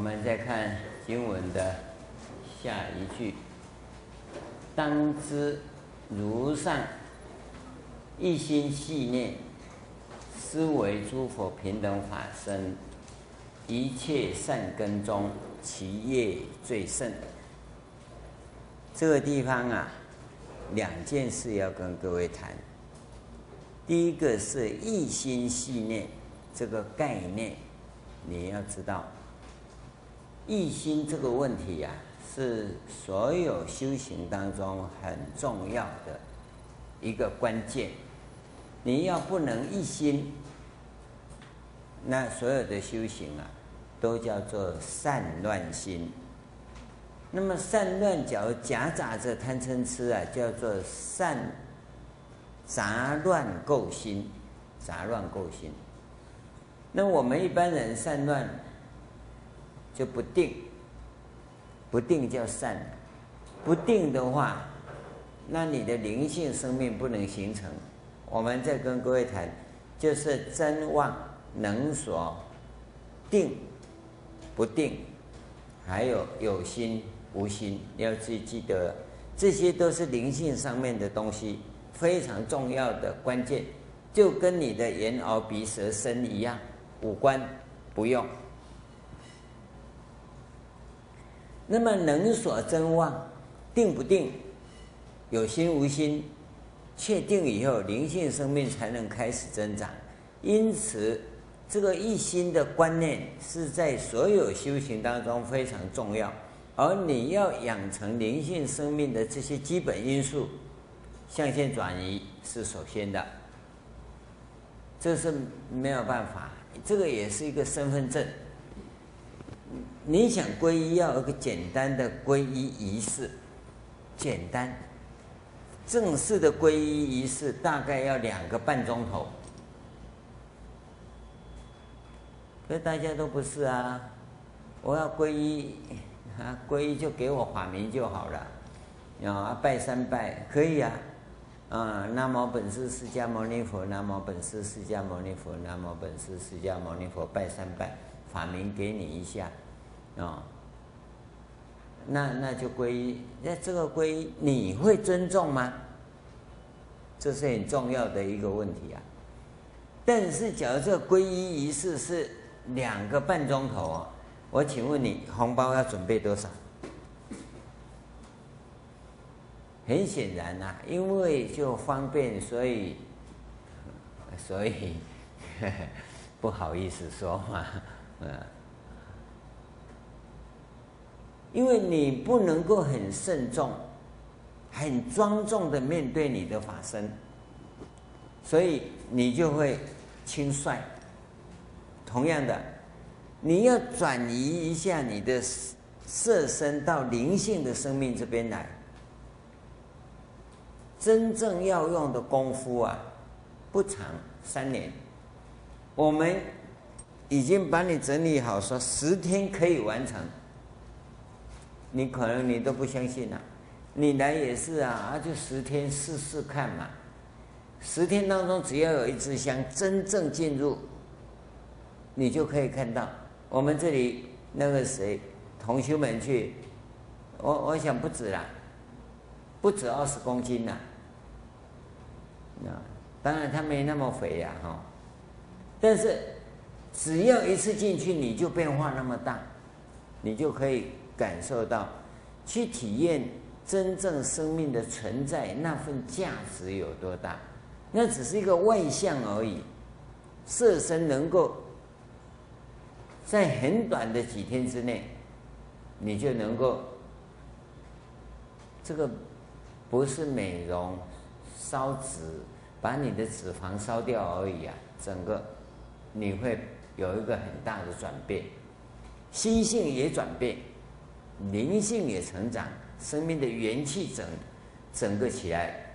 我们再看经文的下一句：“当知如上一心系念，思惟诸佛平等法身，一切善根中，其业最胜。”这个地方啊，两件事要跟各位谈。第一个是一心系念这个概念，你要知道。一心这个问题呀、啊，是所有修行当中很重要的一个关键。你要不能一心，那所有的修行啊，都叫做散乱心。那么散乱，假如夹杂着贪嗔痴啊，叫做散杂乱垢心，杂乱垢心。那我们一般人散乱。就不定，不定叫善，不定的话，那你的灵性生命不能形成。我们再跟各位谈，就是真妄能所定，不定，还有有心无心，要自己记得，这些都是灵性上面的东西，非常重要的关键，就跟你的眼耳鼻舌身一样，五官不用。那么能所真妄，定不定，有心无心，确定以后，灵性生命才能开始增长。因此，这个一心的观念是在所有修行当中非常重要。而你要养成灵性生命的这些基本因素，象限转移是首先的，这是没有办法，这个也是一个身份证。你想皈依，要有个简单的皈依仪式，简单正式的皈依仪式大概要两个半钟头。可大家都不是啊，我要皈依啊，皈依就给我法名就好了，啊，拜三拜可以啊，啊，南无本师释迦牟尼佛，南无本师释迦牟尼佛，南无本师释迦牟尼佛，拜三拜，法名给你一下。啊、哦，那那就皈依，那这个皈依你会尊重吗？这是很重要的一个问题啊。但是，假如这个皈依仪式是两个半钟头哦，我请问你，红包要准备多少？很显然呐、因为就方便，所以所以呵 呵不好意思说嘛，嗯。因为你不能够很慎重、很庄重的面对你的法身，所以你就会轻率。同样的，你要转移一下你的色身到灵性的生命这边来，真正要用的功夫啊，不长，三年。我们已经把你整理好，说十天可以完成。你可能你都不相信呐、你来也是啊，啊就十天试试看嘛。十天当中，只要有一支香真正进入，你就可以看到。我们这里那个谁，同学们去，我我想不止啦，不止二十公斤呐。那当然他没那么肥呀哈，但是只要一次进去，你就变化那么大，你就可以。感受到，去体验真正生命的存在那份价值有多大？那只是一个外相而已。色身能够在很短的几天之内，你就能够这个不是美容烧脂，把你的脂肪烧掉而已啊！整个你会有一个很大的转变，心性也转变。灵性也成长，生命的元气整整个起来，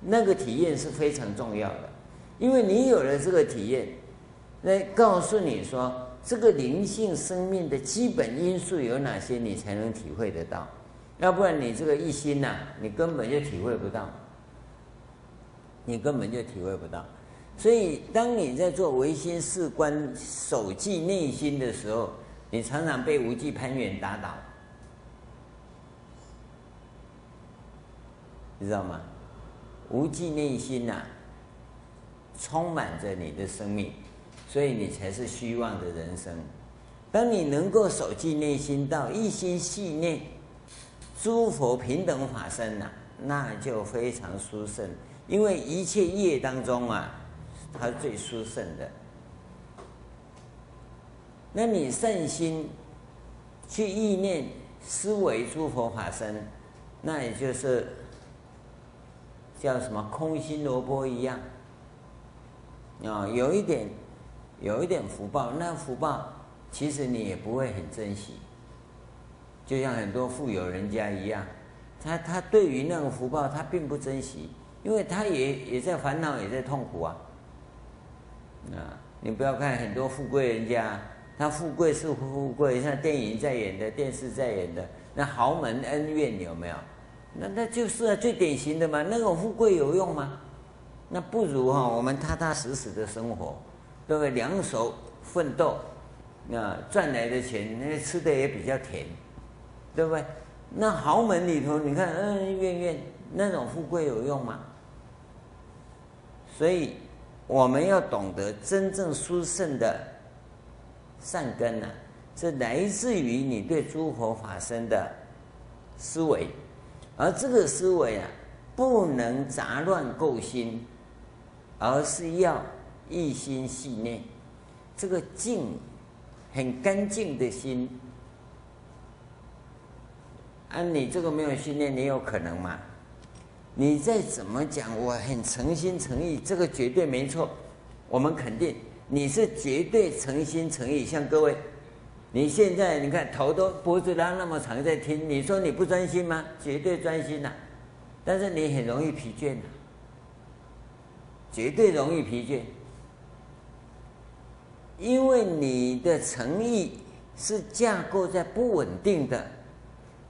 那个体验是非常重要的，因为你有了这个体验，那告诉你说这个灵性生命的基本因素有哪些，你才能体会得到，要不然你这个一心呐、你根本就体会不到，你根本就体会不到，所以当你在做唯心事观、守记内心的时候。你常常被无记攀缘打倒，知道吗？无记内心呐、充满着你的生命，所以你才是虚妄的人生。当你能够守记内心到一心系念诸佛平等法身呐、那就非常殊胜。因为一切业当中啊，它最殊胜的。那你善心去意念思维诸佛法身，那也就是叫什么空心萝卜一样啊，有一点有一点福报，那福报。其实你也不会很珍惜，就像很多富有人家一样，他他对于那个福报他并不珍惜，因为他也也在烦恼，也在痛苦啊。啊，你不要看很多富贵人家，他富贵是富贵，像电影在演的，电视在演的，那豪门恩怨有没有？那那就是啊，最典型的嘛。那种富贵有用吗？那不如哈，我们踏踏实实的生活，对不对？两手奋斗。那赚来的钱，那吃的也比较甜，对不对？那豪门里头，你看恩恩怨怨，那种富贵有用吗？所以我们要懂得真正殊胜的善根呢、啊，是来自于你对诸佛法身的思维，而这个思维啊，不能杂乱构心，而是要一心系念，这个静。很干净的心，啊，你这个没有训练，你有可能吗？你再怎么讲，我很诚心诚意，这个绝对没错，我们肯定你是绝对诚心诚意。像各位，你现在你看头都脖子拉那么长在听，你说你不专心吗？绝对专心呐，但是你很容易疲倦，绝对容易疲倦。因为你的诚意是架构在不稳定的、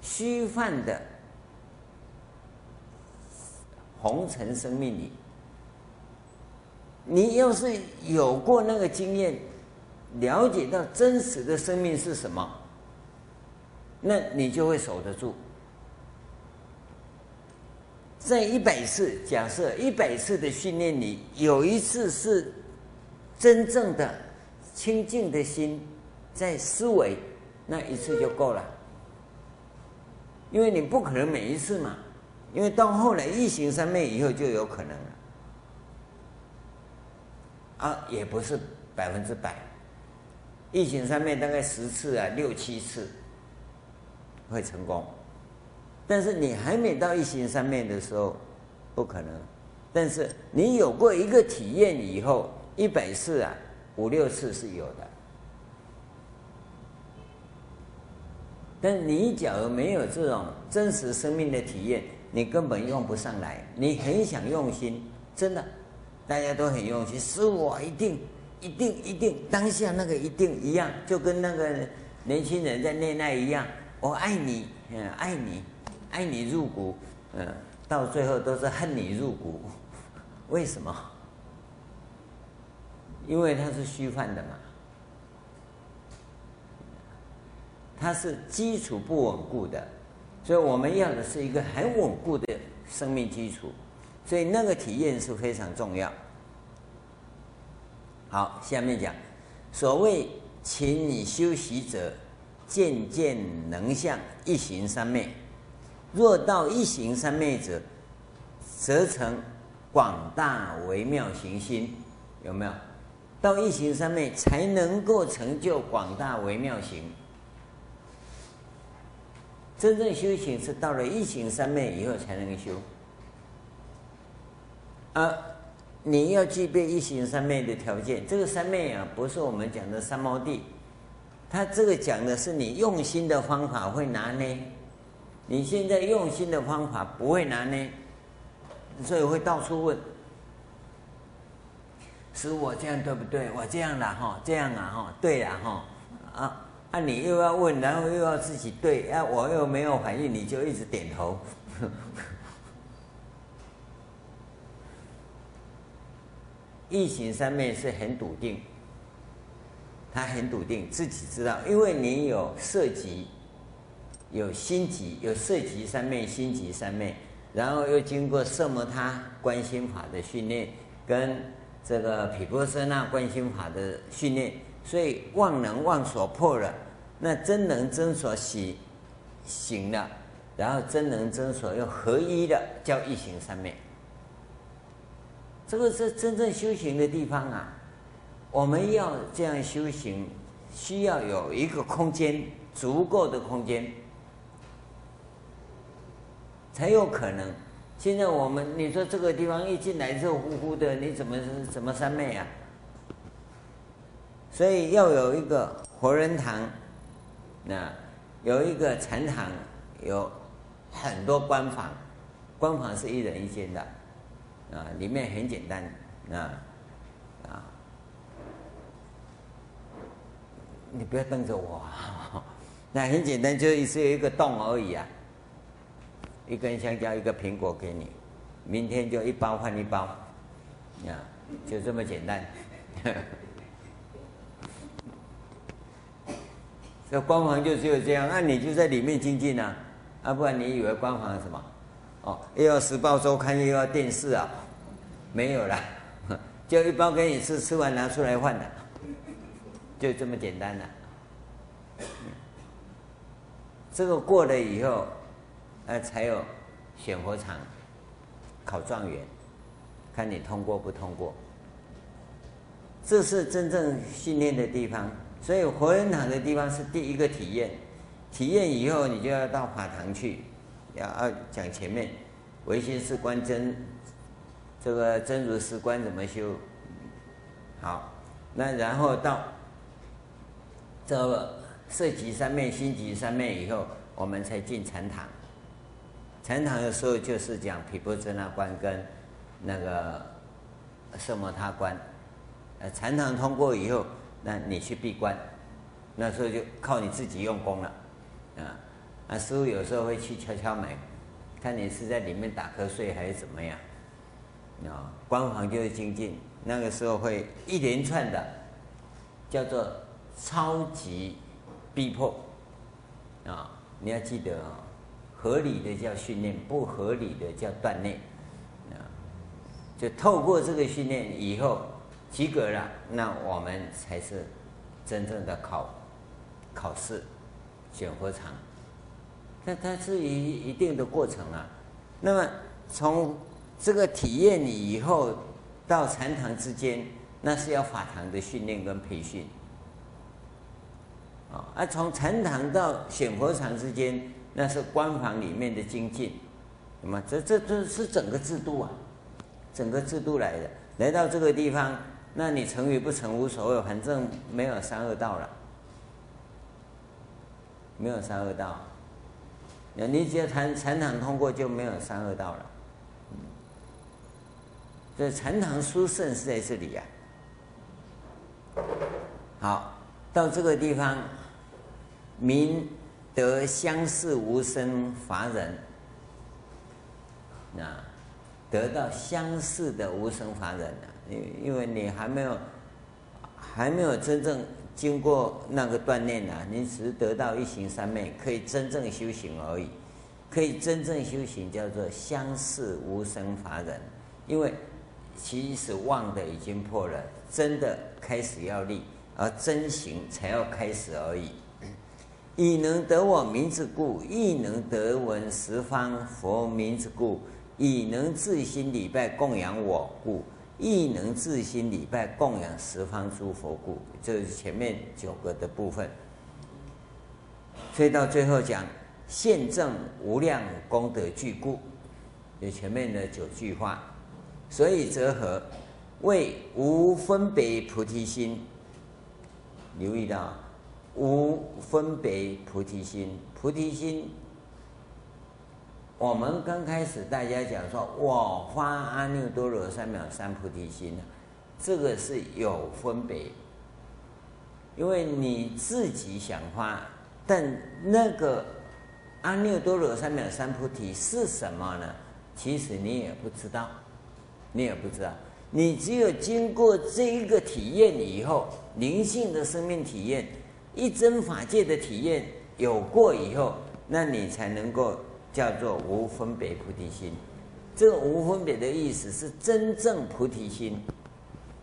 虚幻的红尘生命里，你要是有过那个经验，了解到真实的生命是什么，那你就会守得住。在一百次，假设一百次的训练里，有一次是真正的。清净的心在思维，那一次就够了，因为你不可能每一次嘛，因为到后来一行三昧以后就有可能了，啊，也不是百分之百，一行三昧大概十次啊，六七次会成功，但是你还没到一行三昧的时候，不可能，但是你有过一个体验以后，一百次啊。五六次是有的，但你假如没有这种真实生命的体验，你根本用不上来。你很想用心，真的，大家都很用心，是我一定、一定、一定当下那个一定一样，就跟那个年轻人在恋爱一样，我爱你，嗯，爱你，爱你入骨，嗯，到最后都是恨你入骨，为什么？因为它是虚幻的嘛，它是基础不稳固的，所以我们要的是一个很稳固的生命基础，所以那个体验是非常重要。好，下面讲，所谓勤修习者，渐渐能向一行三昧；若到一行三昧者，则成广大微妙行心，有没有？到一行三昧才能够成就广大微妙行。真正修行是到了一行三昧以后才能够修。啊，你要具备一行三昧的条件。这个三昧啊，不是我们讲的三摩地，他这个讲的是你用心的方法会拿捏。你现在用心的方法不会拿捏，所以会到处问。是我这样对不对？我这样啦哈，这样啊哈，对呀哈，啊啊你又要问，然后又要自己对，啊我又没有反应，你就一直点头。异行三昧是很笃定，他很笃定自己知道，因为你有色极，有心极，有色极三昧、心极三昧，然后又经过色摩他观心法的训练，跟这个毗婆舍那观心法的训练，所以妄能妄所破了，那真能真所行行了，然后真能真所又合一的，叫一行三昧。这个是真正修行的地方啊！我们要这样修行，需要有一个空间，足够的空间，才有可能。现在我们你说这个地方一进来热乎乎的，你怎么怎么三昧啊？所以要有一个活人堂，那有一个禅堂，有很多关房，关房是一人一间的，啊，里面很简单，啊。啊你不要瞪着我，那很简单，就只有一个洞而已啊。一根香蕉，一个苹果给你，明天就一包换一包，啊，就这么简单。这光环就只有这样，那你就在里面精进啊，啊，不然你以为光环是什么？哦，又要时报周刊，又要电视啊？没有了，就一包给你吃，吃完拿出来换的。就这么简单了，这个过了以后，呃，才有选佛场考状元，看你通过不通过。这是真正训练的地方，所以活人堂的地方是第一个体验。体验以后，你就要到法堂去，要要讲前面唯心是观真，这个真如实观怎么修？好，那然后到。这个色极三昧、心极三昧以后，我们才进禅堂。禅堂的时候就是讲毗婆舍那观跟那个色摩他观。呃，禅堂通过以后，那你去闭关，那时候就靠你自己用功了。啊，啊，师傅有时候会去敲敲门，看你是在里面打瞌睡还是怎么样。啊，官房就是精进，那个时候会一连串的叫做。超级逼迫啊！你要记得啊，合理的叫训练，不合理的叫锻炼啊。就透过这个训练以后及格了，那我们才是真正的考考试选佛场。但它是一一定的过程啊。那么从这个体验你以后到禅堂之间，那是要法堂的训练跟培训。啊，从禅堂到显佛场之间，那是官房里面的精进，那么这这这是整个制度啊，整个制度来的。来到这个地方，那你成与不成无所谓，反正没有三恶道了，没有三恶道。那你只要禅禅堂通过，就没有三恶道了。所以禅堂殊胜是在这里呀、啊。好，到这个地方。名得相似无生法忍，那得到相似的无生法忍呢？因因为你还没有还没有真正经过那个锻炼呢，你只得到一行三昧，可以真正修行而已。可以真正修行叫做相似无生法忍，因为其实妄的已经破了，真的开始要立，而真行才要开始而已。以能得我名之故，亦能得闻十方佛名之故；以能自心礼拜供养我故，亦能自心礼拜供养十方诸佛故。这是前面九个的部分。所以到最后讲现证无量功德具故，有前面的九句话。所以则何？为无分别菩提心。留意到。无分别菩提心，菩提心，我们刚开始大家讲说，我发阿耨多罗三藐三菩提心，这个是有分别，因为你自己想发，但那个阿耨多罗三藐三菩提是什么呢？其实你也不知道，你也不知道，你只有经过这一个体验以后。灵性的生命体验，一真法界的体验有过以后，那你才能够叫做无分别菩提心。这个无分别的意思是真正菩提心。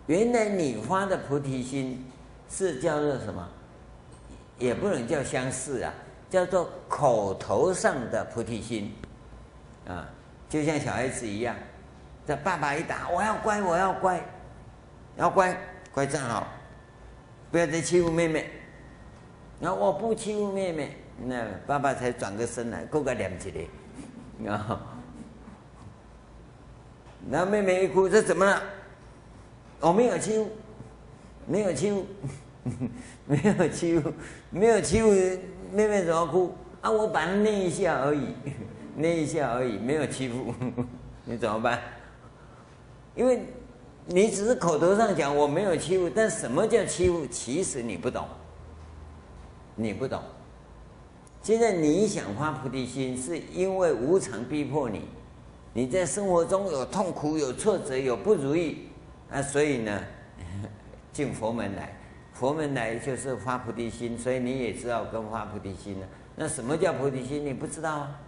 原来你发的菩提心是叫做什么？也不能叫相似啊，叫做口头上的菩提心啊，就像小孩子一样，这爸爸一打，我要乖，我要乖，要乖，乖站好，不要再欺负妹妹。那我不欺负妹妹，那爸爸才转个身来，够个两级的，然后。然后妹妹一哭，这怎么了？我没有欺负，没有欺负，没有欺负，没有欺负，妹妹怎么哭？啊，我把她捏一下而已，捏一下而已，没有欺负，你怎么办？因为你只是口头上讲我没有欺负，但什么叫欺负？其实你不懂，你不懂。现在你想发菩提心，是因为无常逼迫你。你在生活中有痛苦、有挫折、有不如意，啊，所以呢，进佛门来，佛门来就是发菩提心，所以你也知道跟发菩提心了。那什么叫菩提心？你不知道啊？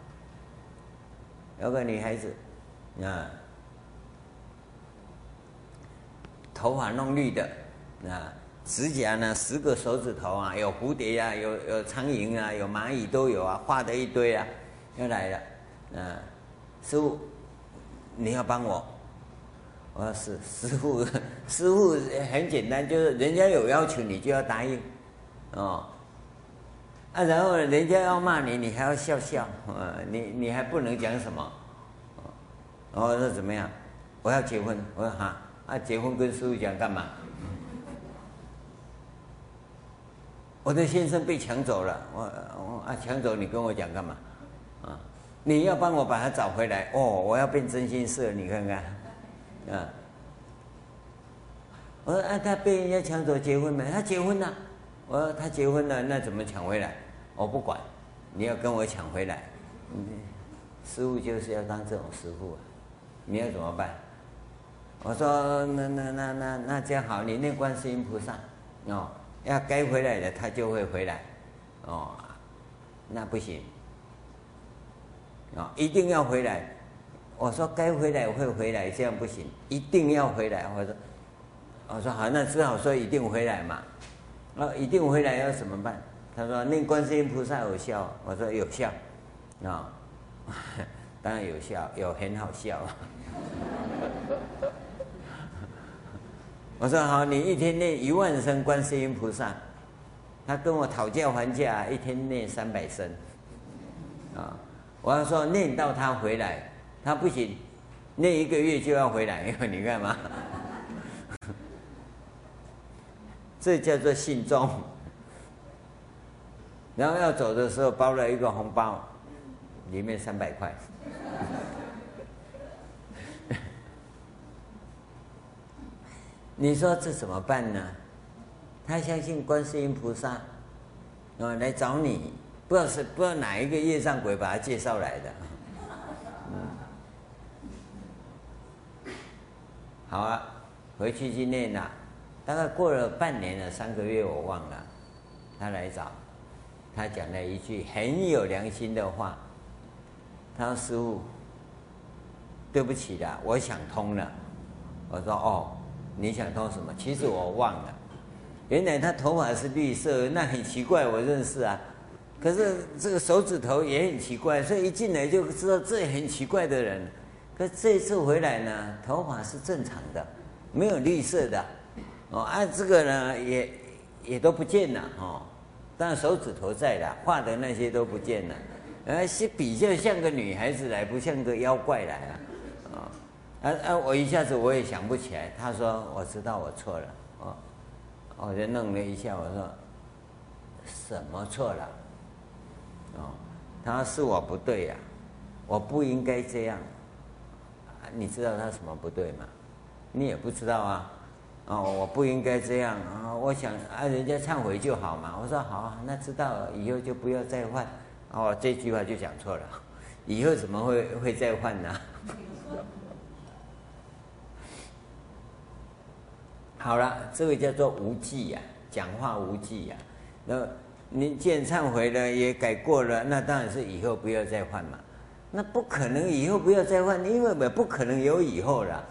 有个女孩子，啊，头发弄绿的，啊，指甲呢，十个手指头啊，有蝴蝶啊，有有苍蝇啊，有蚂蚁都有啊，画的一堆啊，又来了，嗯，师傅。你要帮我，我说是师傅，师傅 很简单，就是人家有要求，你就要答应，哦，啊，然后人家要骂你，你还要笑笑，呃，你你还不能讲什么，哦，我说怎么样？我要结婚，我说哈，啊，结婚跟师傅讲干嘛？我的先生被抢走了，我我啊抢走，你跟我讲干嘛？啊？你要帮我把他找回来哦！我要变真心社，你看看，啊！我说啊，他被人家抢走结婚没？他结婚了。我说他结婚了，那怎么抢回来？我不管，你要跟我抢回来。师傅就是要当这种师傅啊！你要怎么办？我说那那那那那这样好，你念观世音菩萨哦，要该回来的他就会回来哦，那不行。啊，一定要回来！我说该回来会回来，这样不行，一定要回来。我说，我说好，那只好说一定回来嘛。那，一定回来要怎么办？他说念观世音菩萨有效。我说有效，啊，当然有效，有很好笑。我说好，你一天念一万声观世音菩萨。他跟我讨价还价，一天念三百声，啊。我要说念到他回来，他不行，念一个月就要回来，因 为你干嘛？这叫做信众。然后要走的时候包了一个红包，里面三百块。你说这怎么办呢？他相信观世音菩萨，啊，来找你。不知道是不知道哪一个业障鬼把他介绍来的，好啊，回去去念了，大概过了半年了，三个月我忘了，他来找，他讲了一句很有良心的话，他说师父，对不起啦，我想通了，我说哦，你想通什么？其实我忘了，原来他头发是绿色，那很奇怪，我认识啊。可是这个手指头也很奇怪，所以一进来就知道这很奇怪的人。可这一次回来呢，头发是正常的，没有绿色的。哦，啊，这个呢也也都不见了哦，但手指头在了，画的那些都不见了，而是比较像个女孩子来，不像个妖怪来了。啊啊！我一下子我也想不起来。他说：“我知道我错了。”哦，我就弄了一下，我说：“什么错了？”哦，他说是我不对呀，我不应该这样。你知道他什么不对吗？你也不知道啊。哦，我不应该这样啊。我想啊，人家忏悔就好嘛。我说好啊，那知道了，以后就不要再犯。哦，这句话就讲错了。以后怎么会会再犯呢？好了，这个叫做无忌呀，讲话无忌呀。那你既然忏悔了，也改过了，那当然是以后不要再犯嘛。那不可能以后不要再犯，因为不可能有以后了。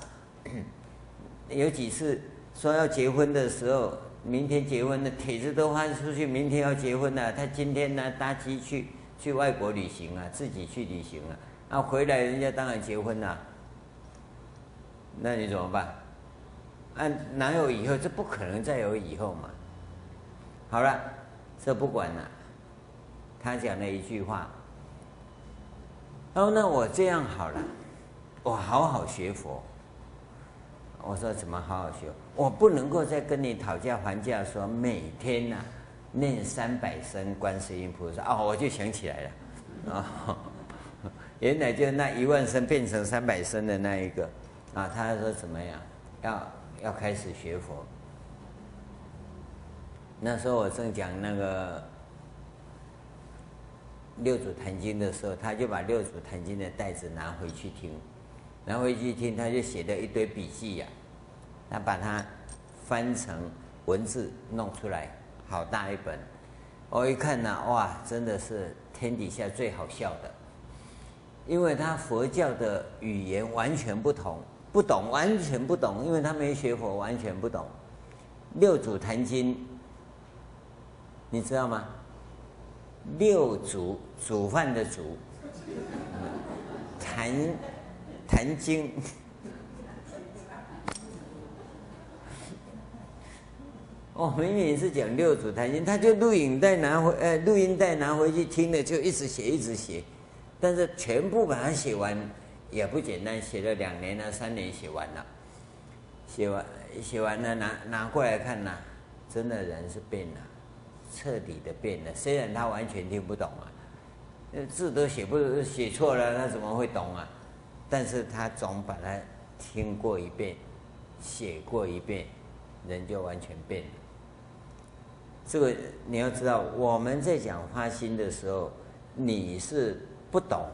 有几次说要结婚的时候，明天结婚的帖子都发出去，明天要结婚了，他今天呢搭机去去外国旅行啊，自己去旅行啊，啊回来人家当然结婚了，那你怎么办？啊哪有以后？这不可能再有以后嘛。好了，这不管了。他讲了一句话，哦，那我这样好了，我好好学佛。我说怎么好好学？我不能够再跟你讨价还价，说每天呐、啊、念三百声观世音菩萨哦，我就想起来了，啊、哦，原来就那一万声变成三百声的那一个啊。他说怎么样？要要开始学佛。那时候我正讲那个六祖坛经的时候，他就把六祖坛经的带子拿回去听。拿回去听，他就写了一堆笔记呀、他把它翻成文字弄出来，好大一本。我一看呢，哇，真的是天底下最好笑的，因为他佛教的语言完全不同，不懂，完全不懂，因为他没学佛，完全不懂。六祖坛经，你知道吗？六祖煮饭的煮，坛。坛经，哦，明明是讲六祖坛经，他就录影带拿回，呃，录音带拿回去听了，就一直写，一直写，但是全部把它写完也不简单，写了两年了，三年写完了，写完写完了拿拿过来看呐，真的人是变了，彻底的变了。虽然他完全听不懂啊，字都写不写错了，他怎么会懂啊？但是他总把它听过一遍，写过一遍，人就完全变了。这个你要知道，我们在讲发心的时候，你是不懂，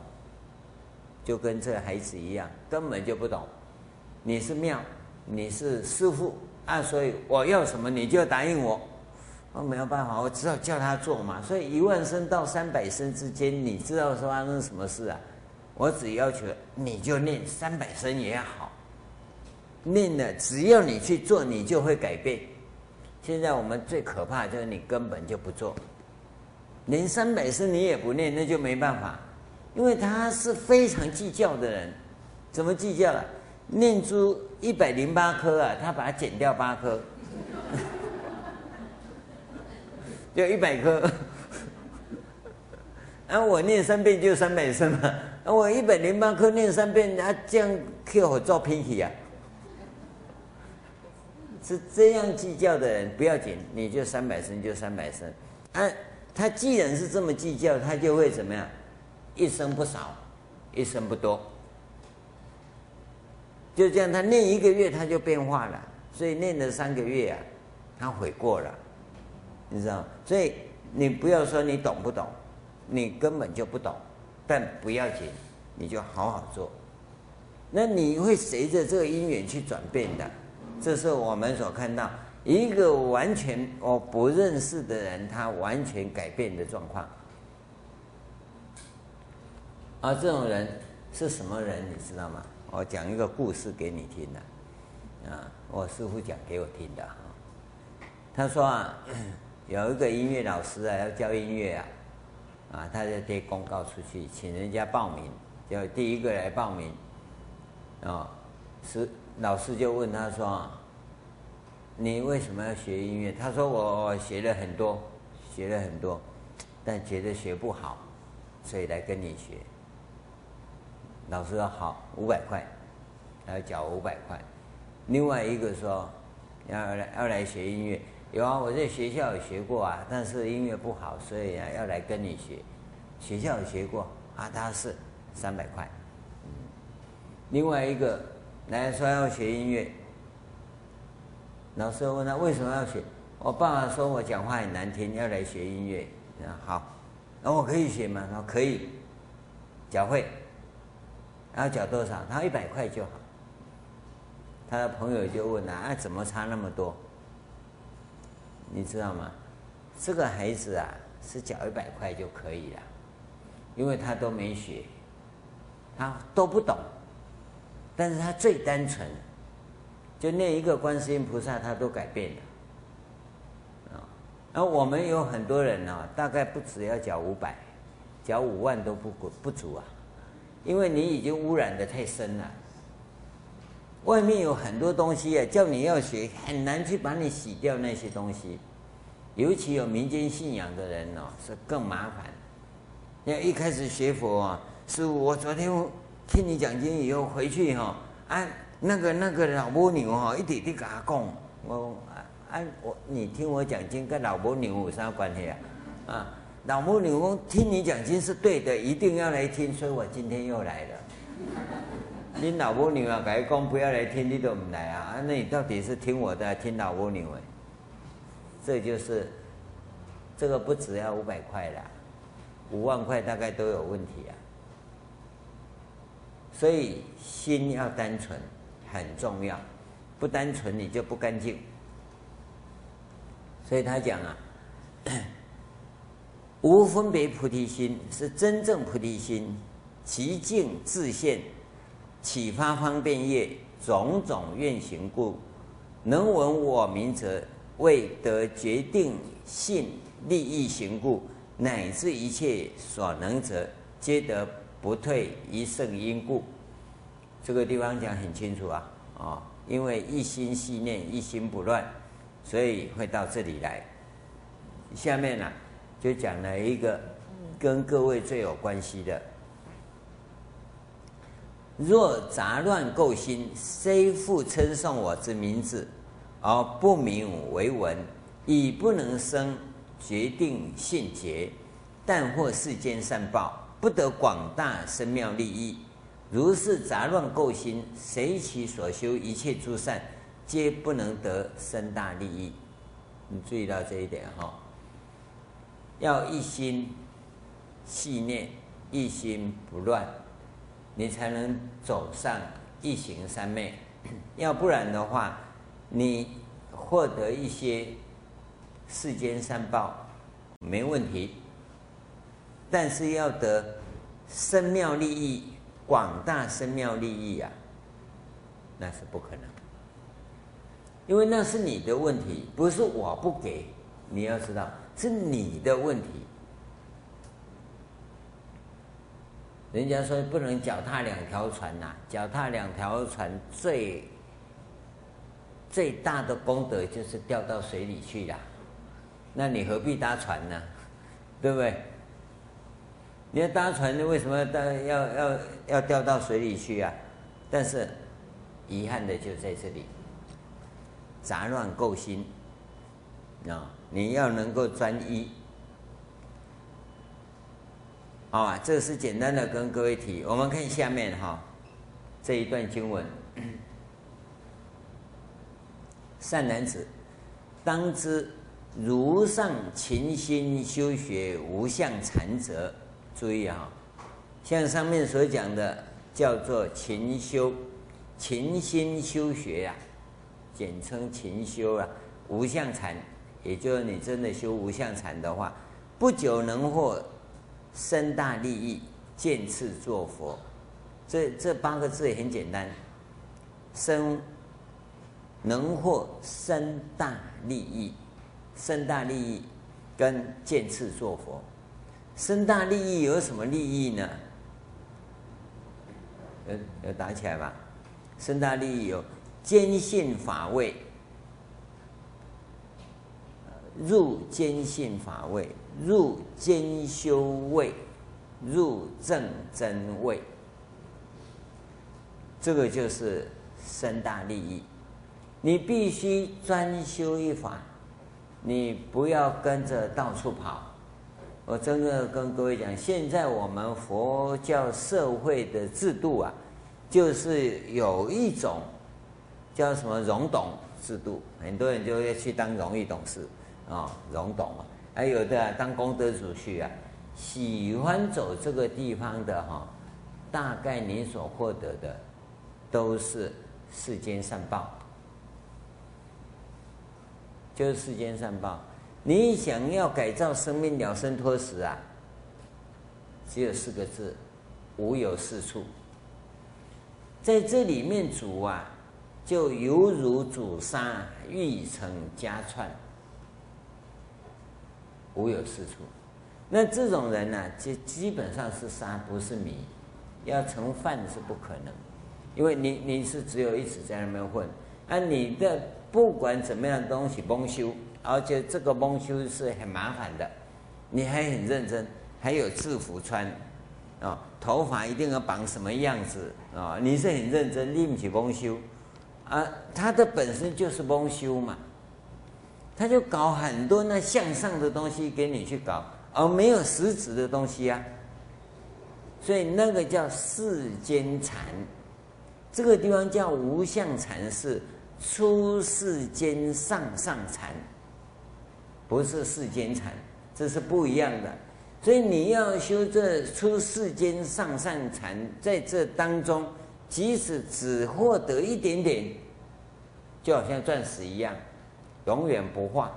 就跟这孩子一样，根本就不懂。你是庙，你是师傅啊，所以我要什么你就答应我。我没有办法，我只好叫他做嘛。所以一万声到三百声之间，你知道是发生什么事啊？我只要求你就念三百声也好，念了只要你去做，你就会改变。现在我们最可怕就是你根本就不做，连三百声你也不念，那就没办法，因为他是非常计较的人。怎么计较啊？念珠一百零八颗啊，他把它减掉八颗，就一百颗。啊，我念三遍就三百声嘛。我一百零八颗念三遍，啊，这样可我照偏题啊？是这样计较的人不要紧，你就三百声就三百声。啊，他既然是这么计较，他就会怎么样？一声不少，一声不多。就这样，他念一个月他就变化了，所以念了三个月啊，他悔过了，你知道？所以你不要说你懂不懂，你根本就不懂。但不要紧，你就好好做。那你会随着这个因缘去转变的。这是我们所看到一个完全我不认识的人，他完全改变的状况。而这种人是什么人？你知道吗？我讲一个故事给你听的。啊，我师父讲给我听的。他说啊，有一个音乐老师啊，要教音乐啊。啊，他就贴公告出去，请人家报名，就第一个来报名，啊，师老师就问他说：“你为什么要学音乐？”他说：“我学了很多，学了很多，但觉得学不好，所以来跟你学。”老师说：“好，五百块，他要缴五百块。”另外一个说：“要来要来学音乐。”有啊，我在学校有学过啊，但是音乐不好，所以啊要来跟你学。学校有学过啊，他是三百块。另外一个来说要学音乐，老师问他为什么要学？我爸爸说我讲话很难听，要来学音乐。啊好，那我可以学吗？他说可以，缴费，然后缴多少？他一百块就好。他的朋友就问他啊，怎么差那么多？你知道吗？这个孩子啊，是缴一百块就可以了，因为他都没学，他都不懂，但是他最单纯，就那一个观世音菩萨，他都改变了。啊，而我们有很多人呢，大概不止要缴五百，缴五万都不不足啊，因为你已经污染的太深了。外面有很多东西啊，叫你要学，很难去把你洗掉那些东西。尤其有民间信仰的人哦，是更麻烦。你要一开始学佛啊，师父，我昨天听你讲经以后回去哈，啊，那个那个老母牛哈，一点点给他讲，我啊我你听我讲经跟老母牛有啥关系啊？啊，老母娘讲听你讲经是对的，一定要来听，所以我今天又来了。你老母牛啊，改讲不要来听，你都不来啊？那你到底是听我的，听老母娘的？这就是，这个不只要五百块啦，五万块大概都有问题啊。所以心要单纯很重要，不单纯你就不干净。所以他讲啊，无分别菩提心是真正菩提心，极静自现，启发方便业，种种愿行故，能闻我名者。为得决定信利益行故，乃至一切所能者，皆得不退一乘因故。这个地方讲很清楚啊，啊、因为一心系念，一心不乱，所以会到这里来。下面呢、就讲了一个跟各位最有关系的：若杂乱垢心，虽复称颂我之名字。而不名为闻，已不能生决定信解，但获世间善报，不得广大深妙利益。如是杂乱垢心，随其所修一切诸善，皆不能得深大利益。你注意到这一点哈，要一心系念，一心不乱，你才能走上一行三昧。要不然的话，你获得一些世间善报没问题，但是要得深妙利益、广大深妙利益啊，那是不可能，因为那是你的问题，不是我不给。你要知道，是你的问题。人家说不能脚踏两条船呐，脚踏两条船最。最大的功德就是掉到水里去了，那你何必搭船呢？对不对？你要搭船，你为什么要要要要掉到水里去啊？但是遗憾的就在这里，杂乱构心啊！你要能够专一啊！这是简单的跟各位提。我们看下面哈这一段经文。善男子，当知如上勤心修学无相禅者，注意啊，像上面所讲的叫做勤修，勤心修学呀、啊，简称勤修啊。无相禅，也就是你真的修无相禅的话，不久能获深大利益，见次作佛。这这八个字也很简单，生。能获深大利益，深大利益跟见次作佛，深大利益有什么利益呢？要要打起来吧。深大利益有坚信法位，入坚信法位，入坚修位，入正真位，这个就是深大利益。你必须专修一法，你不要跟着到处跑。我真的跟各位讲，现在我们佛教社会的制度啊，就是有一种叫什么荣董制度，很多人就要去当荣誉董事啊，荣董啊，还有的当功德主去啊，喜欢走这个地方的哈，大概你所获得的都是世间善报。就是世间善报。你想要改造生命了生脱死啊，只有四个字：无有是处。在这里面煮啊，就犹如煮沙，欲成家串，无有是处。那这种人呢、基基本上是沙，不是米，要成饭是不可能，因为你你是只有一直在那边混，啊，你的不管怎么样东西蒙修，而且这个蒙修是很麻烦的，你还很认真，还有制服穿，啊、头发一定要绑什么样子啊、你是很认真，你不起蒙修，啊，他的本身就是蒙修嘛，他就搞很多那向上的东西给你去搞。而没有实质的东西啊，所以那个叫世间禅，这个地方叫无相禅，是出世间上上禅，不是世间禅，这是不一样的。所以你要修这出世间上上禅，在这当中，即使只获得一点点，就好像钻石一样，永远不化，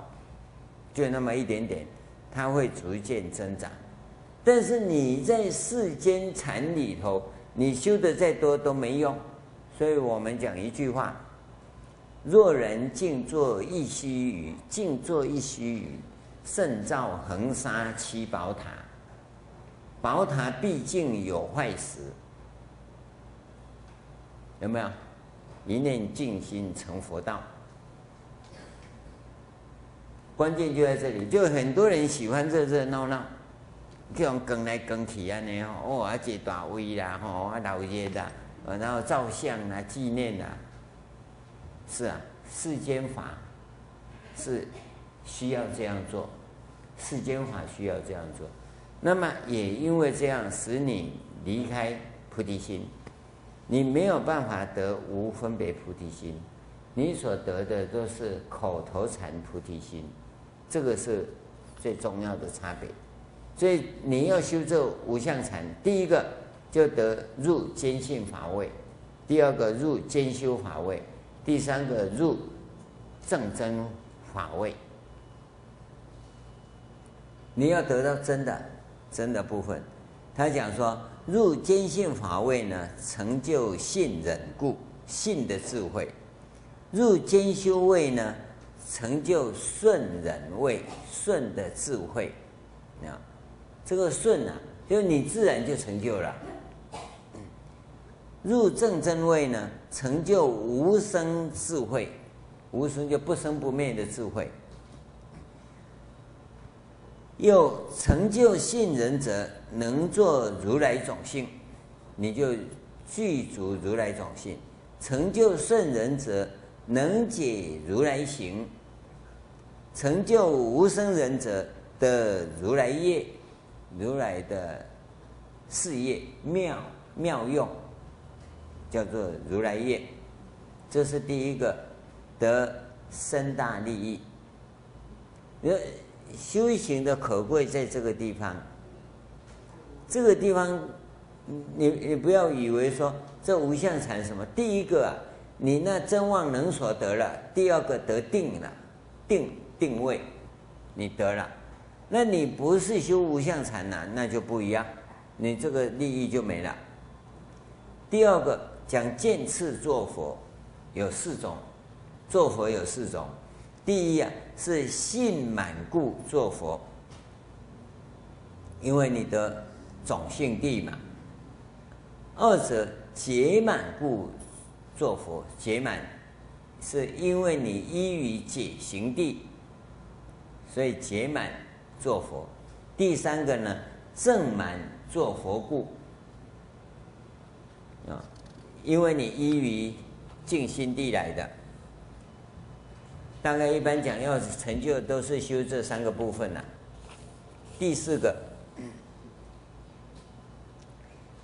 就那么一点点。它会逐渐增长，但是你在世间禅里头，你修的再多都没用。所以我们讲一句话：若人静坐一须臾，静坐一须臾，胜造恒沙七宝塔。宝塔毕竟有坏时，有没有？一念静心成佛道。关键就在这里，就很多人喜欢热热闹闹，这种跟来跟去啊，然后哦，而且大威啦，吼，啊老热的，然后照相啊，纪念啊，是啊，世间法是需要这样做，世间法需要这样做，那么也因为这样使你离开菩提心，你没有办法得无分别菩提心，你所得的都是口头禅菩提心。这个是最重要的差别，所以你要修这五相禅，第一个就得入坚信法位，第二个入坚修法位，第三个入正真法位。你要得到真的真的部分，他讲说入坚信法位呢，成就信忍故信的智慧；入坚修位呢。成就顺人位，顺的智慧，啊，这个顺啊，就你自然就成就了。入正真位呢，成就无生智慧，无生就不生不灭的智慧。又成就信人者，能作如来种性，你就具足如来种性。成就顺人者，能解如来行。成就无生忍者的如来业，如来的事业妙妙用，叫做如来业，这是第一个得深大利益。呃，修行的可贵在这个地方，这个地方，你你不要以为说这无相禅什么，第一个啊，你那真妄能所得了，第二个得定了，定。定位，你得了，那你不是修无相禅呐，那就不一样，你这个利益就没了。第二个讲见次作佛，有四种，作佛有四种。第一啊是信满故作佛，因为你的种性地嘛。二者解满故作佛，解满是因为你依于解行地。所以解满作佛，第三个呢，正满作佛故啊，因为你依于净心地来的，大概一般讲要成就都是修这三个部分呐、啊。第四个，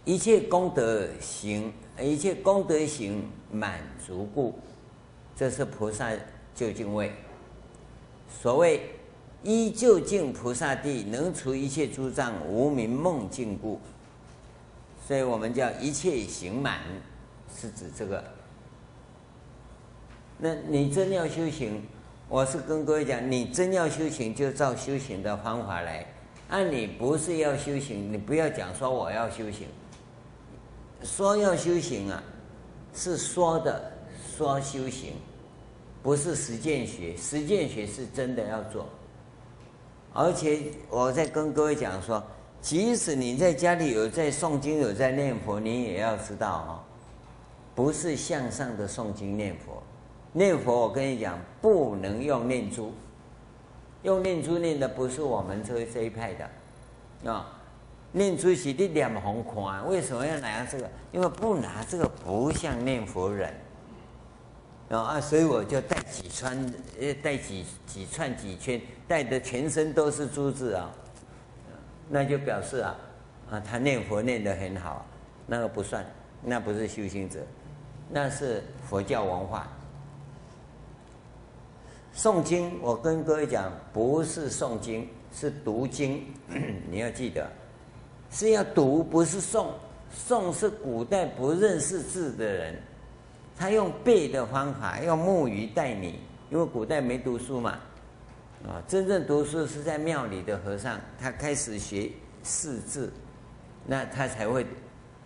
一切功德行，一切功德行满足故，这是菩萨究竟位，所谓。依究竟菩萨地，能除一切诸障，无明梦境故。所以我们叫一切行满，是指这个。那你真要修行，我是跟各位讲，你真要修行，就照修行的方法来。按、你不是要修行，你不要讲说我要修行。说要修行啊，是说的说修行，不是实践学。实践学是真的要做。而且我在跟各位讲说，即使你在家里有在诵经、有在念佛，你也要知道哈，不是向上的诵经念佛。念佛，我跟你讲，不能用念珠。用念珠念的不是我们这这一派的，啊，念珠是你脸红看，为什么要拿这个？因为不拿这个不像念佛人，啊，所以我就带几串，呃，带几几串几圈，带的全身都是珠子啊，那就表示啊，啊，他念佛念得很好，那个不算，那不是修行者，那是佛教文化。诵经，我跟各位讲，不是诵经，是读经。你要记得，是要读，不是诵。诵是古代不认识字的人，他用背的方法，用木鱼带你，因为古代没读书嘛。啊，真正读书是在庙里的和尚，他开始学四字，那他才会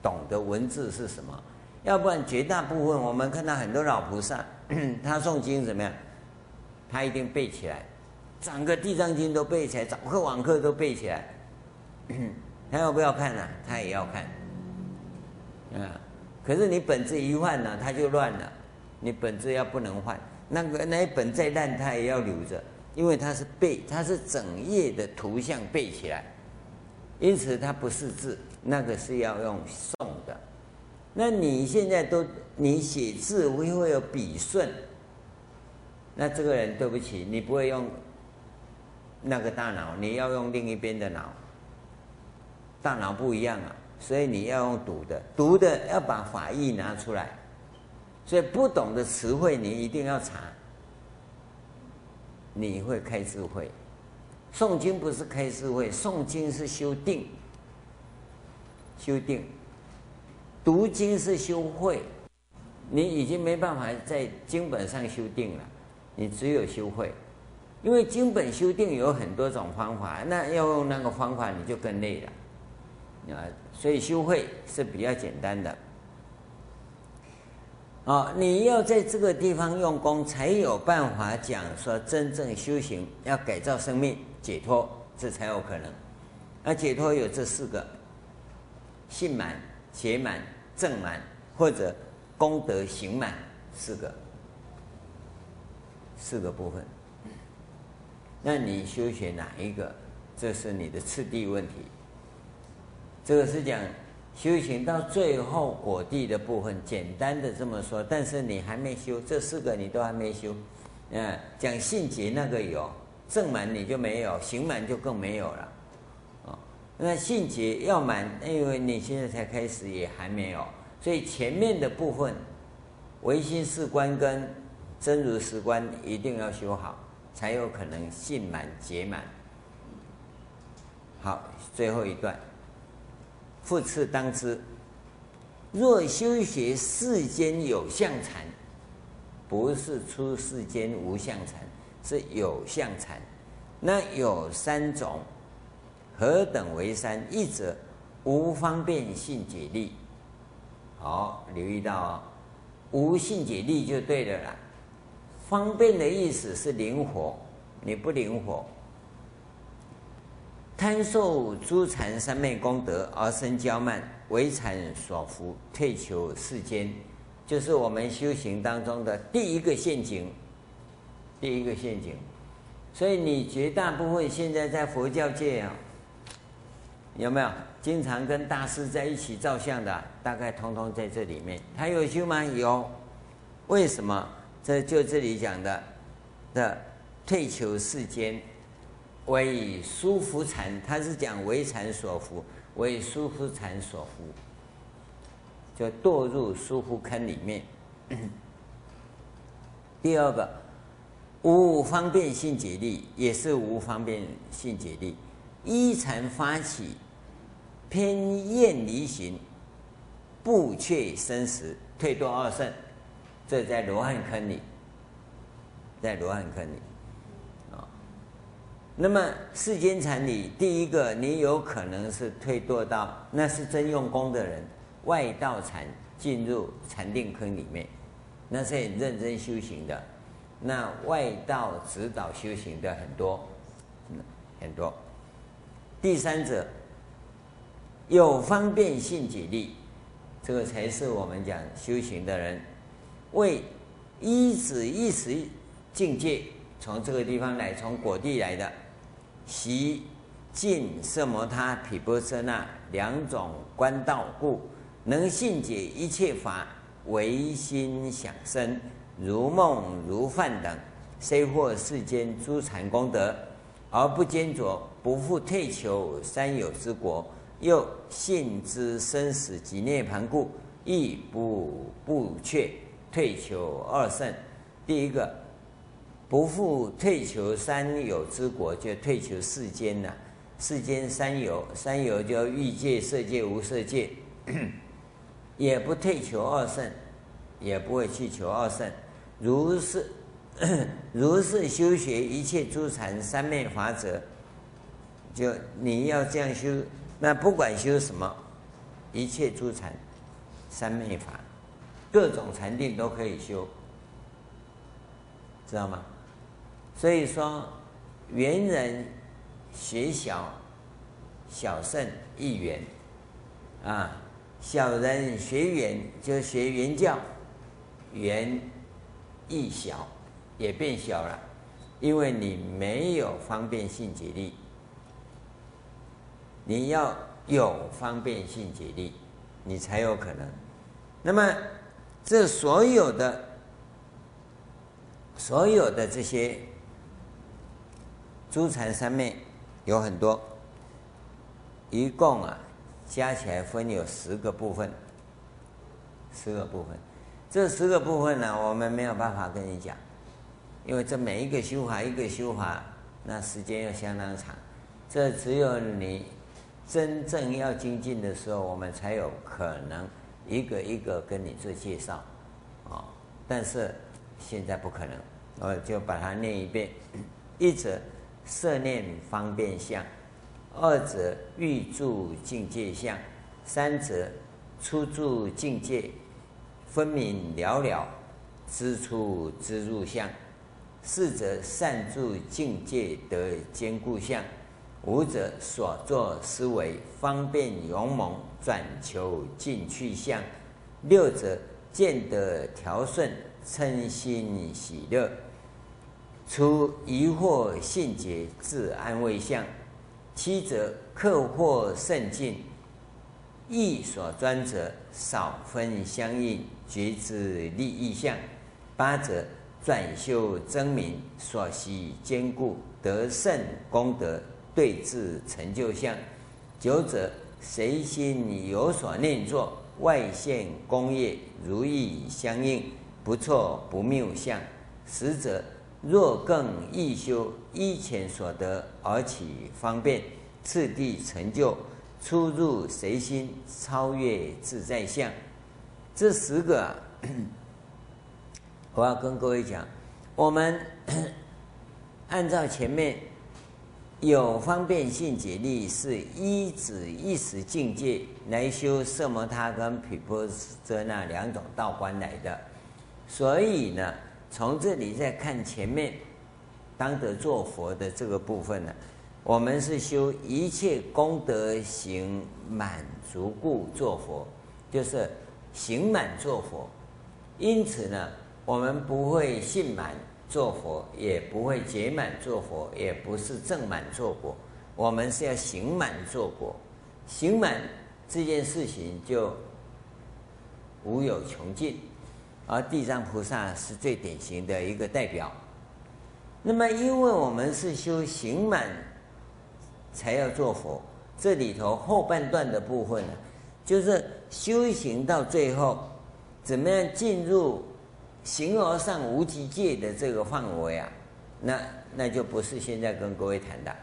懂得文字是什么。要不然，绝大部分我们看到很多老菩萨，他诵经怎么样？他一定背起来，整个《地藏经》都背起来，早课晚课都背起来。他要不要看呢、啊？他也要看。啊，可是你本子一换呢，它就乱了。你本子要不能换，那个那一本再烂，它也要留着，因为它是背，它是整页的图像背起来，因此它不是字，那个是要用诵的。那你现在都你写字会会有笔顺。那这个人对不起，你不会用那个大脑，你要用另一边的脑，大脑不一样啊，所以你要用读的，读的要把法义拿出来，所以不懂的词汇你一定要查，你会开智慧。诵经不是开智慧，诵经是修定，修定，读经是修慧，你已经没办法在经本上修定了。你只有修慧，因为经本修定有很多种方法，那要用那个方法你就更累了，啊，所以修慧是比较简单的。啊，你要在这个地方用功，才有办法讲说真正修行要改造生命解脱，这才有可能。那解脱有这四个：信满、解满、正满，或者功德行满四个。四个部分，那你修学哪一个？这是你的次第问题。这个是讲修行到最后果地的部分，简单的这么说。但是你还没修这四个，你都还没修。嗯，讲信解那个有，证满你就没有，行满就更没有了。哦，那信解要满，因为你现在才开始，也还没有。所以前面的部分，唯心是观跟。真如实观一定要修好，才有可能性满解满。好，最后一段，复次当知，若修学世间有相禅，不是出世间无相禅，是有相禅。那有三种，何等为三？一者无方便性解力。好，留意到哦，无性解力就对了啦。方便的意思是灵活，你不灵活，贪受诸禅三昧功德而生骄慢，为禅所伏，退求世间，就是我们修行当中的第一个陷阱。第一个陷阱，所以你绝大部分现在在佛教界啊，有没有经常跟大师在一起照相的？大概通通在这里面。他有修吗？有。为什么？这就这里讲的的退求世间，为疏伏禅，他是讲为禅所服，为疏伏禅所服，就堕入疏伏坑里面。第二个，无方便性解力，也是无方便性解力，依禅发起，偏厌离行，不却生死，退堕二圣。这在罗汉坑里，在罗汉坑里，那么世间禅里，第一个你有可能是退堕到那是真用功的人，外道禅进入禅定坑里面，那是很认真修行的。那外道指导修行的很多，很多。第三者有方便性解力，这个才是我们讲修行的人为一子一时境界，从这个地方来，从果地来的，习尽色摩他毗波舍那两种观道故，能信解一切法唯心想生。如梦如幻等，虽获世间诸禅功德，而不坚着，不复退求三有之国，又信知生死及涅槃故，亦不不却退求二圣。第一个，不复退求三有之国，就退求世间了。世间三有，三有叫欲界、色界、无色界，也不退求二圣，也不会去求二圣。如是，如是修学一切诸禅三昧法者，就你要这样修，那不管修什么，一切诸禅三昧法，各种禅定都可以修，知道吗？所以说，圆人学小，小胜一圆啊；小人学圆，就学圆教，圆。亦小，也变小了，因为你没有方便性解力，你要有方便性解力，你才有可能。那么，这所有的、所有的这些诸禅三昧有很多，一共啊加起来分有十个部分，十个部分。这十个部分呢，我们没有办法跟你讲，因为这每一个修法，一个修法，那时间又相当长。这只有你真正要精进的时候，我们才有可能一个一个跟你做介绍，啊，但是现在不可能，我就把它念一遍：一直摄念方便相，二者欲住境界相，三者初住境界。分明了了，知出知入相；四者善住境界得坚固相；五者所作思维方便勇猛转求进去相；六者见得调顺称心喜乐，除疑惑信解自安慰相；七者克惑胜进，意所专者少分相应。觉知利益相，八者转修真明，所习坚固得胜功德对治成就相；九者随心有所念作，外现功业如意相应，不错不谬相；十者若更易修，依前所得而起方便，次第成就，出入随心超越自在相。这十个，我要跟各位讲，我们 按照前面有方便性解力，是一指一时境界来修色摩他跟毗钵舍那两种道观来的，所以呢，从这里再看前面当得作佛的这个部分呢，我们是修一切功德行满足故作佛，就是。行满作佛，因此呢，我们不会信满作佛，也不会解满作佛，也不是正满作果，我们是要行满作果。行满这件事情就无有穷尽，而地藏菩萨是最典型的一个代表。那么，因为我们是修行满才要做佛，这里头后半段的部分呢，就是。修行到最后，怎么样进入形而上无极界的这个范围啊？那那就不是现在跟各位谈的，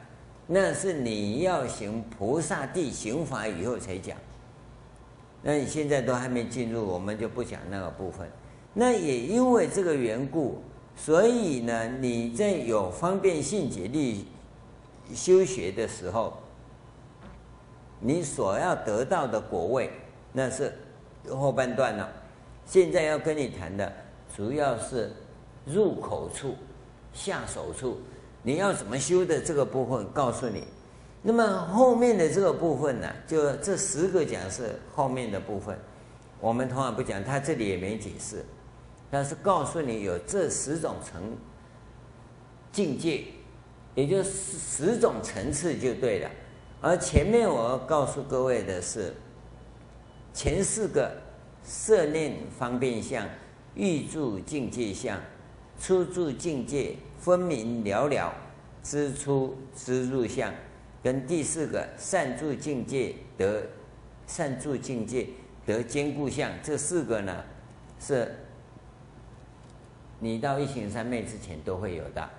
那是你要行菩萨地行法以后才讲。那你现在都还没进入，我们就不讲那个部分。那也因为这个缘故，所以呢，你在有方便性解力修学的时候，你所要得到的果位，那是后半段了。现在要跟你谈的，主要是入口处、下手处，你要怎么修的这个部分，告诉你。那么后面的这个部分呢，就这十个讲是后面的部分，我们通常不讲，他这里也没解释，但是告诉你有这十种层境界，也就是十种层次就对了。而前面我要告诉各位的是前四个。色念方便相、欲住境界相、出住境界分明了了、知出知入相，跟第四个善住境界得善住境界得坚固相，这四个呢，是你到一行三昧之前都会有的，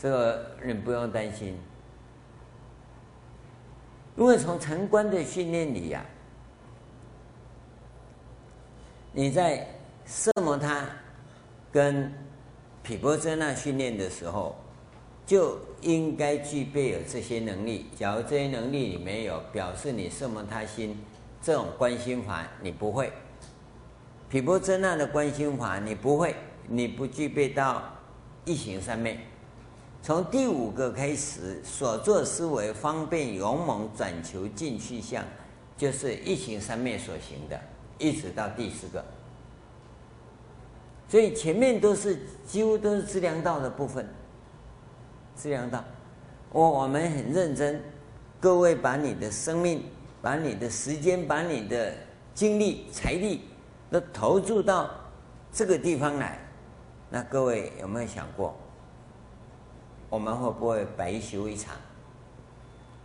这个你不用担心，因为从禅观的训练里呀、你在色摩他跟毗钵遮那训练的时候，就应该具备有这些能力。假如这些能力你没有，表示你色摩他心这种观心法你不会，毗钵遮那的观心法你不会，你不具备到一行三昧。从第五个开始所作思维方便勇猛转求尽去相，就是一行三昧所行的。一直到第四个，所以前面都是几乎都是资粮道的部分。资粮道，我我们很认真，各位把你的生命、把你的时间、把你的精力、财力都投注到这个地方来，那各位有没有想过，我们会不会白修一场？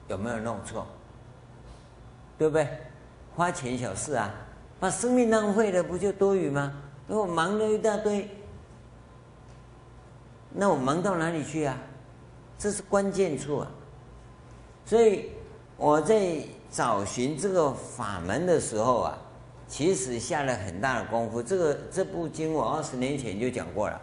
有没有弄错？对不对？花钱小事啊。把生命浪费了，不就多余吗？如果忙了一大堆，那我忙到哪里去啊？这是关键处啊！所以我在找寻这个法门的时候啊，其实下了很大的功夫。这个这部经我二十年前就讲过了，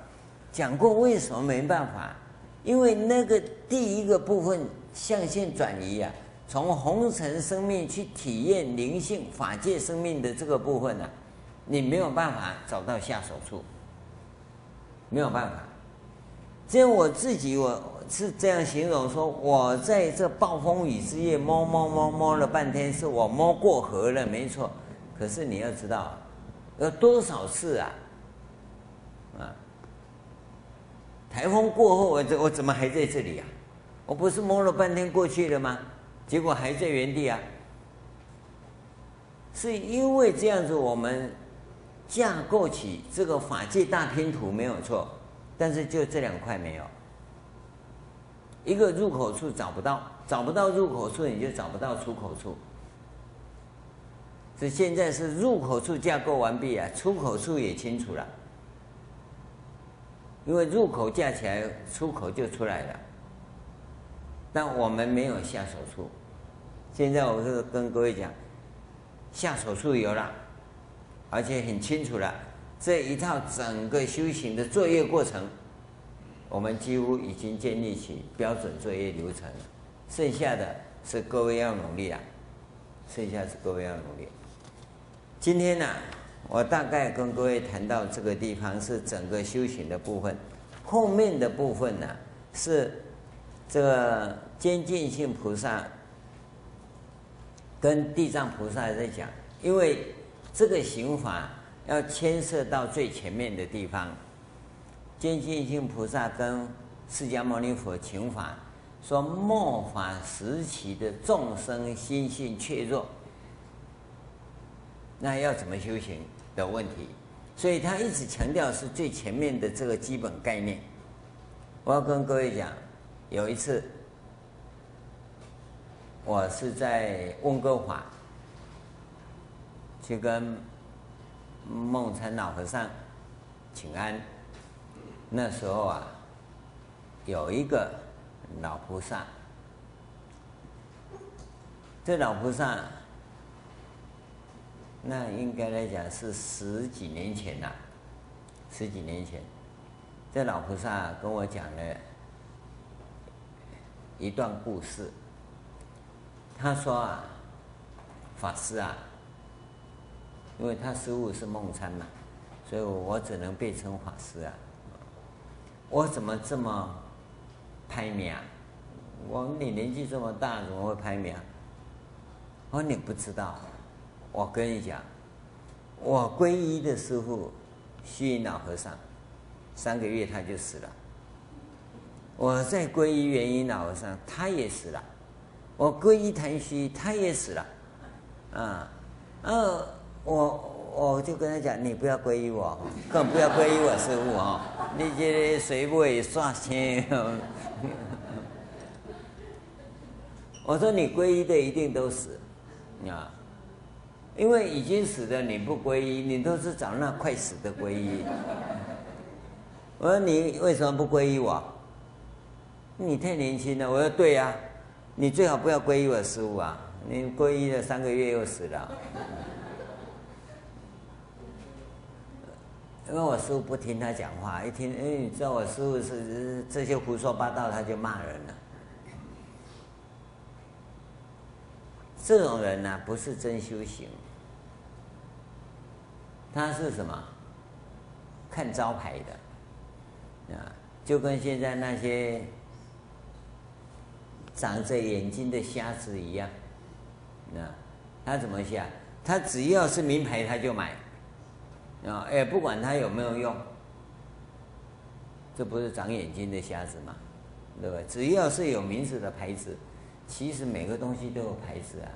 讲过为什么没办法？因为那个第一个部分象限转移啊。从红尘生命去体验灵性法界生命的这个部分呢、你没有办法找到下手处，没有办法。这样我自己我是这样形容说，我在这暴风雨之夜摸摸摸摸了半天，是我摸过河了，没错。可是你要知道，有多少次啊？啊！台风过后，我这我怎么还在这里啊？我不是摸了半天过去了吗？结果还在原地啊！是因为这样子，我们架构起这个法界大拼图没有错，但是就这两块没有，一个入口处找不到，找不到入口处，你就找不到出口处。所以现在是入口处架构完毕啊，出口处也清楚了，因为入口架起来，出口就出来了。但我们没有下手处，现在我是跟各位讲，下手处有了，而且很清楚了。这一套整个修行的作业过程，我们几乎已经建立起标准作业流程，剩下的是各位要努力啊，剩下是各位要努力。今天呢，我大概跟各位谈到这个地方是整个修行的部分，后面的部分呢是这个。坚进性菩萨跟地藏菩萨在讲，因为这个行法要牵涉到最前面的地方。坚进性菩萨跟释迦牟尼佛请法，说末法时期的众生心性怯弱，那要怎么修行的问题，所以他一直强调是最前面的这个基本概念。我要跟各位讲，有一次。我是在温哥华去跟梦参老和尚请安，那时候啊，有一个老菩萨，这老菩萨，那应该来讲是十几年前了，十几年前，这老菩萨跟我讲了一段故事。他说啊，法师啊，因为他师父是梦参嘛，所以我只能被称法师啊。我怎么这么歹命？我你年纪这么大，怎么会歹命？我说你不知道，我跟你讲，我皈依的师父虚云老和尚，三个月他就死了。我在皈依圆音老和尚，他也死了。我皈依昙虚，他也死了。啊，呃，我我就跟他讲，你不要皈依我，更不要皈依我师父哦。你这水尾刷钱。我说你皈依的一定都死，啊，因为已经死的你不皈依，你都是找那快死的皈依。我说你为什么不皈依我？你太年轻了。我说对呀，你最好不要皈依我师父啊！你皈依了三个月又死了。因为我师父不听他讲话，一听，哎，你知道我师父是这些胡说八道，他就骂人了。这种人呢、不是真修行，他是什么？看招牌的，啊，就跟现在那些长着眼睛的瞎子一样，啊，他怎么想？他只要是名牌，他就买，啊，哎，不管他有没有用，这不是长眼睛的瞎子吗？对吧？只要是有名字的牌子。其实每个东西都有牌子啊，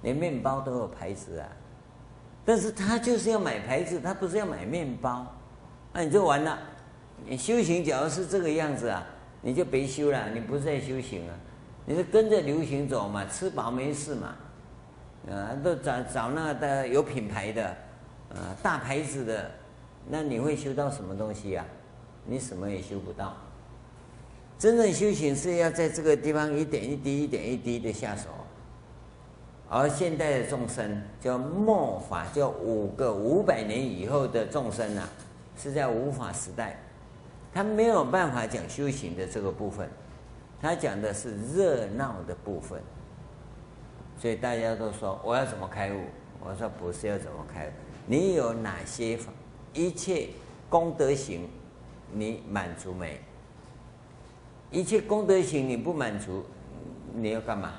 连面包都有牌子啊，但是他就是要买牌子，他不是要买面包，那你就完了。你修行假如是这个样子啊，你就别修了，你不是在修行啊，你是跟着流行走嘛，吃饱没事嘛，啊，都找找那个的有品牌的，啊，大牌子的，那你会修到什么东西啊？你什么也修不到。真正修行是要在这个地方一点一滴、一点一滴的下手，而现代的众生叫末法，叫五个五百年以后的众生啊，是在无法时代，他没有办法讲修行的这个部分，他讲的是热闹的部分，所以大家都说我要怎么开悟？我说不是要怎么开悟，你有哪些法一切功德行，你满足没？一切功德行你不满足，你要干嘛？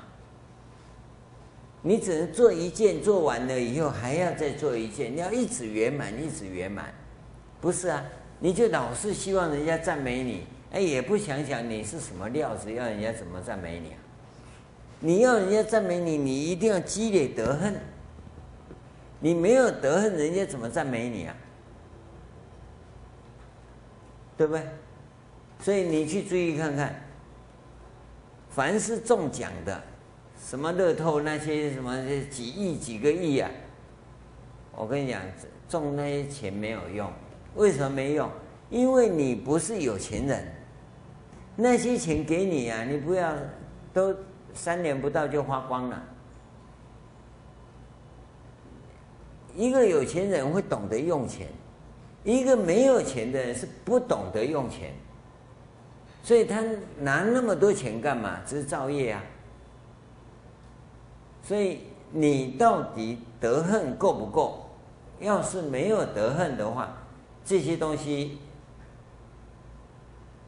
你只能做一件，做完了以后还要再做一件，你要一直圆满，一直圆满，不是啊？你就老是希望人家赞美你，哎，也不想想你是什么料子，要人家怎么赞美你啊？你要人家赞美你，你一定要积累德行，你没有德行，人家怎么赞美你啊？对不对？所以你去注意看看，凡是中奖的，什么乐透那些什么几亿几个亿啊，我跟你讲，中那些钱没有用。为什么没用？因为你不是有钱人，那些钱给你啊，你不要都三年不到就花光了。一个有钱人会懂得用钱，一个没有钱的人是不懂得用钱。所以他拿那么多钱干嘛？只是造业啊。所以你到底德行够不够？要是没有德行的话，这些东西，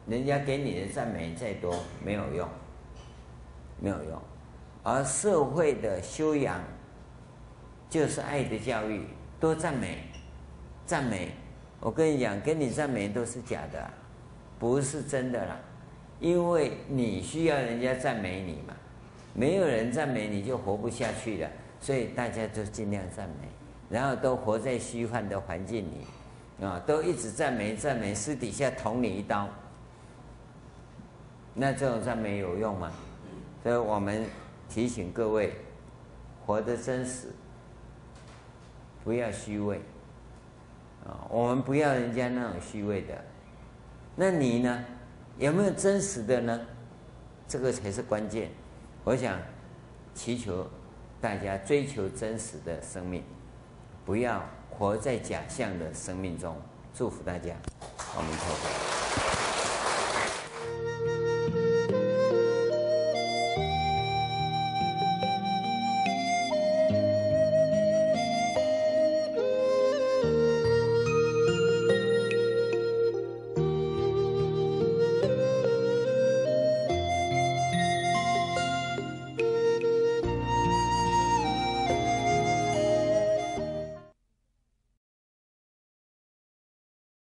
人家给你的赞美再多没有用，没有用。而社会的修养，就是爱的教育，多赞美，赞美。我跟你讲，给你赞美都是假的，不是真的啦。因为你需要人家赞美你嘛，没有人赞美你就活不下去了，所以大家都尽量赞美，然后都活在虚幻的环境里，啊，都一直赞美赞美，私底下捅你一刀，那这种赞美有用吗？所以我们提醒各位，活得真实，不要虚伪，啊，我们不要人家那种虚伪的，那你呢？有没有真实的呢？这个才是关键。我想祈求大家追求真实的生命，不要活在假象的生命中。祝福大家，阿弥陀佛。